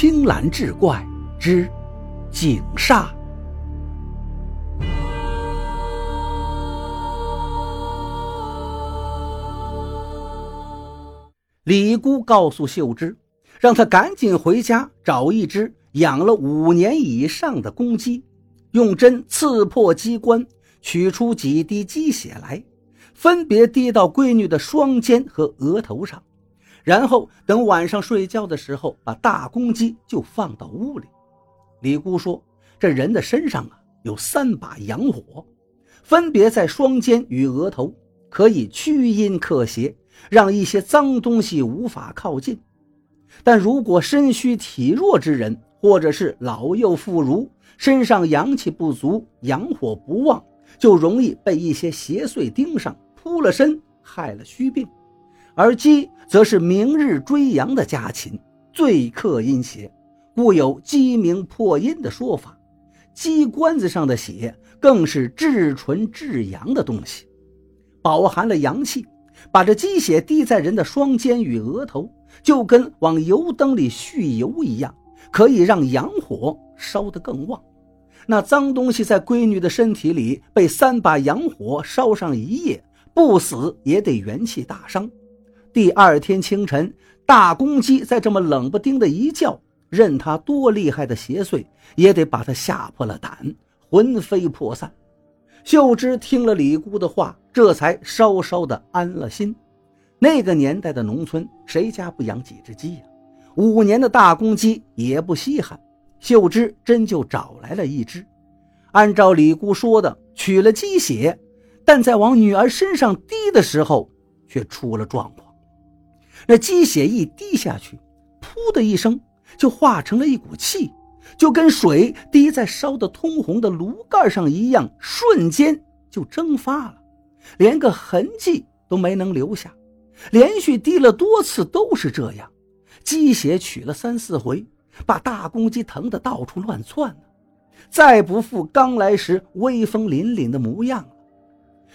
青蓝志怪之景煞。李姑告诉秀芝，让她赶紧回家找一只养了五年以上的公鸡，用针刺破鸡冠，取出几滴鸡血来，分别滴到闺女的双肩和额头上。然后等晚上睡觉的时候，把大公鸡就放到屋里。李姑说：“这人的身上啊有三把阳火，分别在双肩与额头，可以驱阴克邪，让一些脏东西无法靠近。但如果身虚体弱之人，或者是老幼妇孺，身上阳气不足，阳火不旺，就容易被一些邪祟盯上，扑了身，害了虚病。”而鸡则是明日追阳的家禽，最克阴邪，故有鸡鸣破阴的说法。鸡冠子上的血更是至纯至阳的东西，饱含了阳气。把这鸡血滴在人的双肩与额头，就跟往油灯里蓄油一样，可以让阳火烧得更旺。那脏东西在闺女的身体里被三把阳火烧上一夜，不死也得元气大伤。第二天清晨，大公鸡在这么冷不丁的一叫，任他多厉害的邪祟，也得把他吓破了胆，魂飞魄散。秀芝听了李姑的话，这才稍稍的安了心。那个年代的农村，谁家不养几只鸡呀？五年的大公鸡也不稀罕，秀芝真就找来了一只。按照李姑说的，取了鸡血，但在往女儿身上滴的时候，却出了状况。那鸡血一滴下去，噗的一声，就化成了一股气，就跟水滴在烧得通红的炉盖上一样，瞬间就蒸发了，连个痕迹都没能留下。连续滴了多次都是这样，鸡血取了三四回，把大公鸡疼得到处乱窜呢，再不复刚来时威风凛凛的模样了。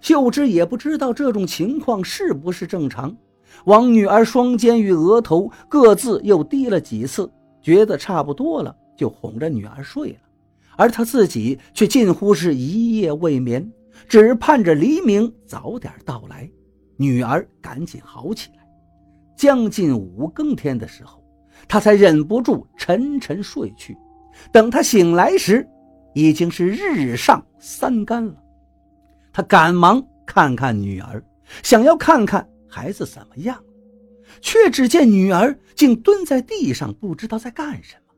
秀芝也不知道这种情况是不是正常。往女儿双肩与额头各自又滴了几次，觉得差不多了，就哄着女儿睡了，而他自己却近乎是一夜未眠，只盼着黎明早点到来，女儿赶紧好起来。将近五更天的时候，他才忍不住沉沉睡去。等他醒来时，已经是日上三竿了。他赶忙看看女儿，想要看看。孩子怎么样？却只见女儿竟蹲在地上，不知道在干什么。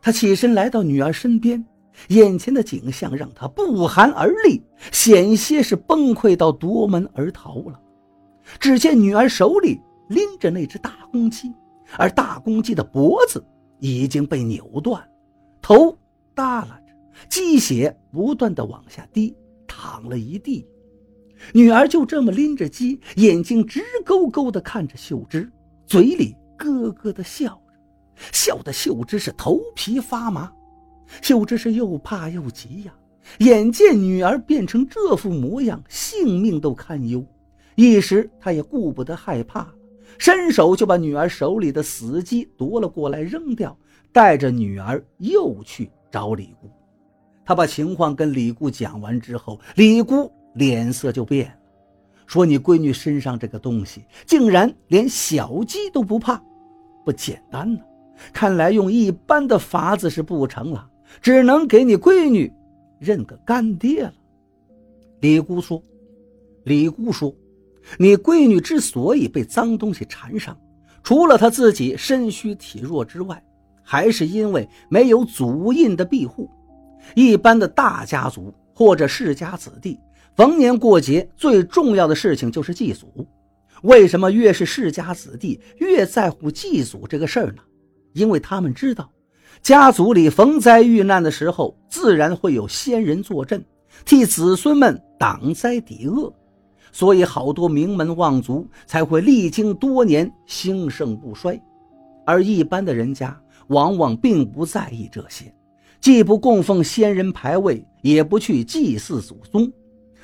他起身来到女儿身边，眼前的景象让他不寒而栗，险些是崩溃到夺门而逃了。只见女儿手里拎着那只大公鸡，而大公鸡的脖子已经被扭断，头耷拉着，鸡血不断的往下滴，淌了一地。女儿就这么拎着鸡，眼睛直勾勾地看着秀芝，嘴里咯咯地笑着，笑得秀芝是头皮发麻。秀芝是又怕又急呀，眼见女儿变成这副模样，性命都堪忧，一时她也顾不得害怕了，伸手就把女儿手里的死鸡夺了过来扔掉，带着女儿又去找李姑。他把情况跟李姑讲完之后，李姑。脸色就变了，说：“你闺女身上这个东西，竟然连小鸡都不怕，不简单呢。看来用一般的法子是不成了，只能给你闺女认个干爹了。”李姑说：“李姑说，你闺女之所以被脏东西缠上，除了她自己身虚体弱之外，还是因为没有祖印的庇护。一般的大家族或者世家子弟。”逢年过节，最重要的事情就是祭祖。为什么越是世家子弟越在乎祭祖这个事儿呢？因为他们知道，家族里逢灾遇难的时候，自然会有先人坐镇，替子孙们挡灾抵恶，所以好多名门望族才会历经多年兴盛不衰。而一般的人家往往并不在意这些，既不供奉先人牌位，也不去祭祀祖宗。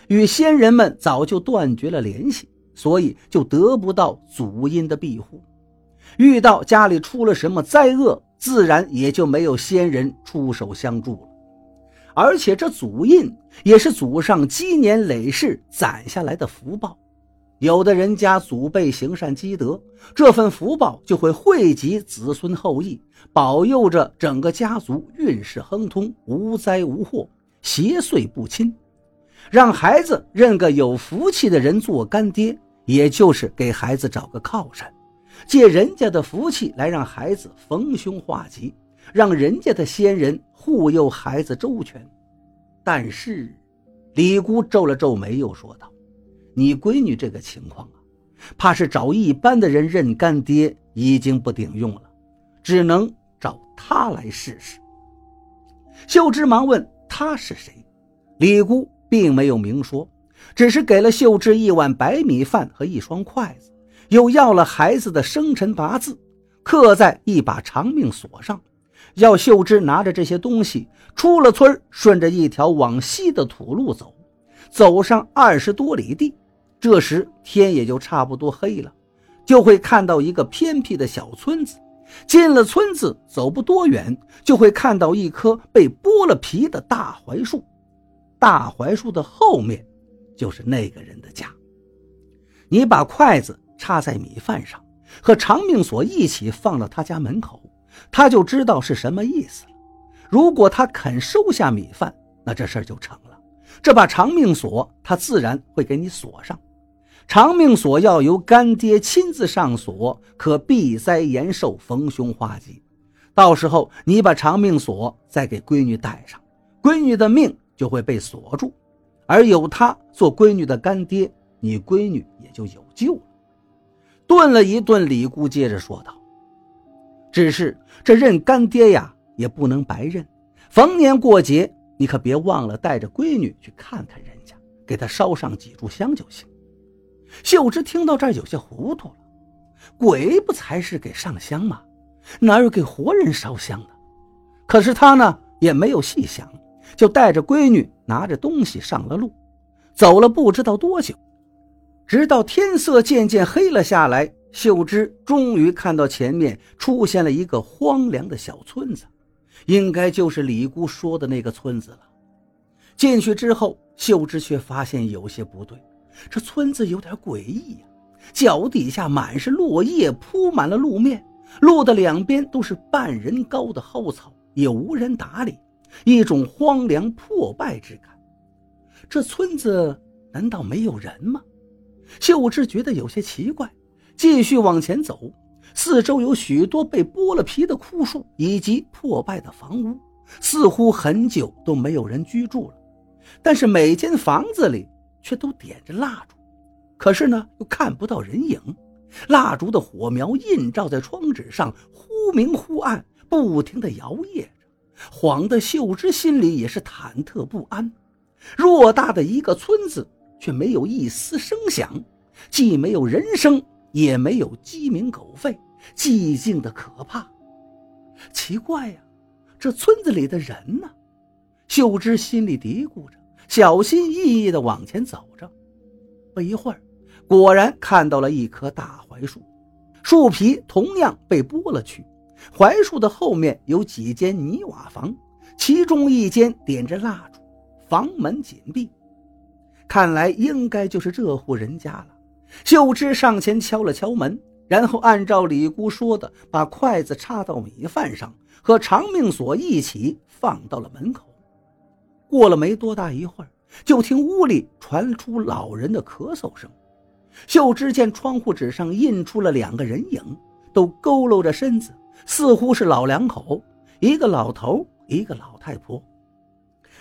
与先人们早就断绝了联系，所以就得不到祖荫的庇护。遇到家里出了什么灾厄，自然也就没有先人出手相助了。而且这祖印也是祖上积年累世攒下来的福报，有的人家祖辈行善积德，这份福报就会惠及子孙后裔，保佑着整个家族运势亨通，无灾无祸，邪祟不侵。让孩子认个有福气的人做干爹，也就是给孩子找个靠山，借人家的福气来让孩子逢凶化吉。让人家的先人护佑孩子周全，但是，李姑皱了皱眉，又说道：“你闺女这个情况啊，怕是找一般的人认干爹已经不顶用了，只能找他来试试。”秀芝忙问：“他是谁？”李姑并没有明说，只是给了秀芝一碗白米饭和一双筷子，又要了孩子的生辰八字，刻在一把长命锁上。要秀芝拿着这些东西出了村，顺着一条往西的土路走，走上二十多里地，这时天也就差不多黑了，就会看到一个偏僻的小村子。进了村子，走不多远，就会看到一棵被剥了皮的大槐树。大槐树的后面，就是那个人的家。你把筷子插在米饭上，和长命锁一起放到他家门口。他就知道是什么意思了。如果他肯收下米饭，那这事儿就成了。这把长命锁，他自然会给你锁上。长命锁要由干爹亲自上锁，可避灾延寿、逢凶化吉。到时候你把长命锁再给闺女戴上，闺女的命就会被锁住。而有他做闺女的干爹，你闺女也就有救了。顿了一顿，李姑接着说道。只是这认干爹呀，也不能白认。逢年过节，你可别忘了带着闺女去看看人家，给她烧上几炷香就行。秀芝听到这儿有些糊涂了，鬼不才是给上香吗？哪有给活人烧香的？可是他呢，也没有细想，就带着闺女拿着东西上了路。走了不知道多久，直到天色渐渐黑了下来。秀芝终于看到前面出现了一个荒凉的小村子，应该就是李姑说的那个村子了。进去之后，秀芝却发现有些不对，这村子有点诡异呀。脚底下满是落叶，铺满了路面，路的两边都是半人高的蒿草，也无人打理，一种荒凉破败之感。这村子难道没有人吗？秀芝觉得有些奇怪。继续往前走，四周有许多被剥了皮的枯树以及破败的房屋，似乎很久都没有人居住了。但是每间房子里却都点着蜡烛，可是呢又看不到人影。蜡烛的火苗映照在窗纸上，忽明忽暗，不停地摇曳，晃得秀芝心里也是忐忑不安。偌大的一个村子，却没有一丝声响，既没有人声。也没有鸡鸣狗吠，寂静的可怕。奇怪呀，这村子里的人呢？秀芝心里嘀咕着，小心翼翼地往前走着。不一会儿，果然看到了一棵大槐树，树皮同样被剥了去。槐树的后面有几间泥瓦房，其中一间点着蜡烛，房门紧闭。看来应该就是这户人家了。秀芝上前敲了敲门，然后按照李姑说的，把筷子插到米饭上，和长命锁一起放到了门口。过了没多大一会儿，就听屋里传出老人的咳嗽声。秀芝见窗户纸上印出了两个人影，都佝偻着身子，似乎是老两口，一个老头，一个老太婆。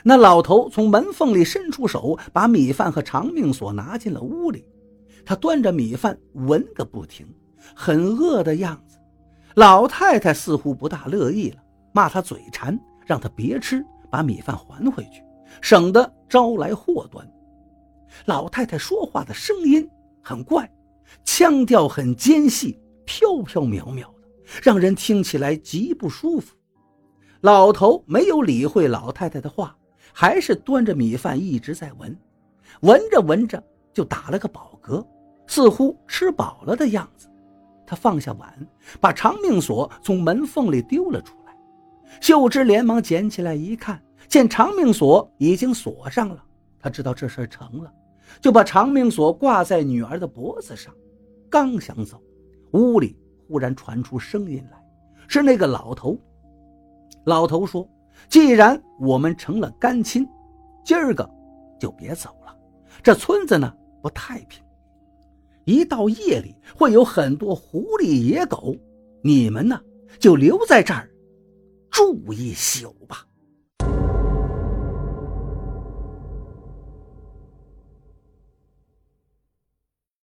那老头从门缝里伸出手，把米饭和长命锁拿进了屋里。他端着米饭闻个不停，很饿的样子。老太太似乎不大乐意了，骂他嘴馋，让他别吃，把米饭还回去，省得招来祸端。老太太说话的声音很怪，腔调很尖细，飘飘渺渺，让人听起来极不舒服。老头没有理会老太太的话，还是端着米饭一直在闻，闻着闻着就打了个饱嗝。似乎吃饱了的样子，他放下碗，把长命锁从门缝里丢了出来。秀芝连忙捡起来一看，见长命锁已经锁上了，他知道这事成了，就把长命锁挂在女儿的脖子上。刚想走，屋里忽然传出声音来，是那个老头。老头说：“既然我们成了干亲，今儿个就别走了。这村子呢不太平。”一到夜里会有很多狐狸野狗，你们呢就留在这儿住一宿吧。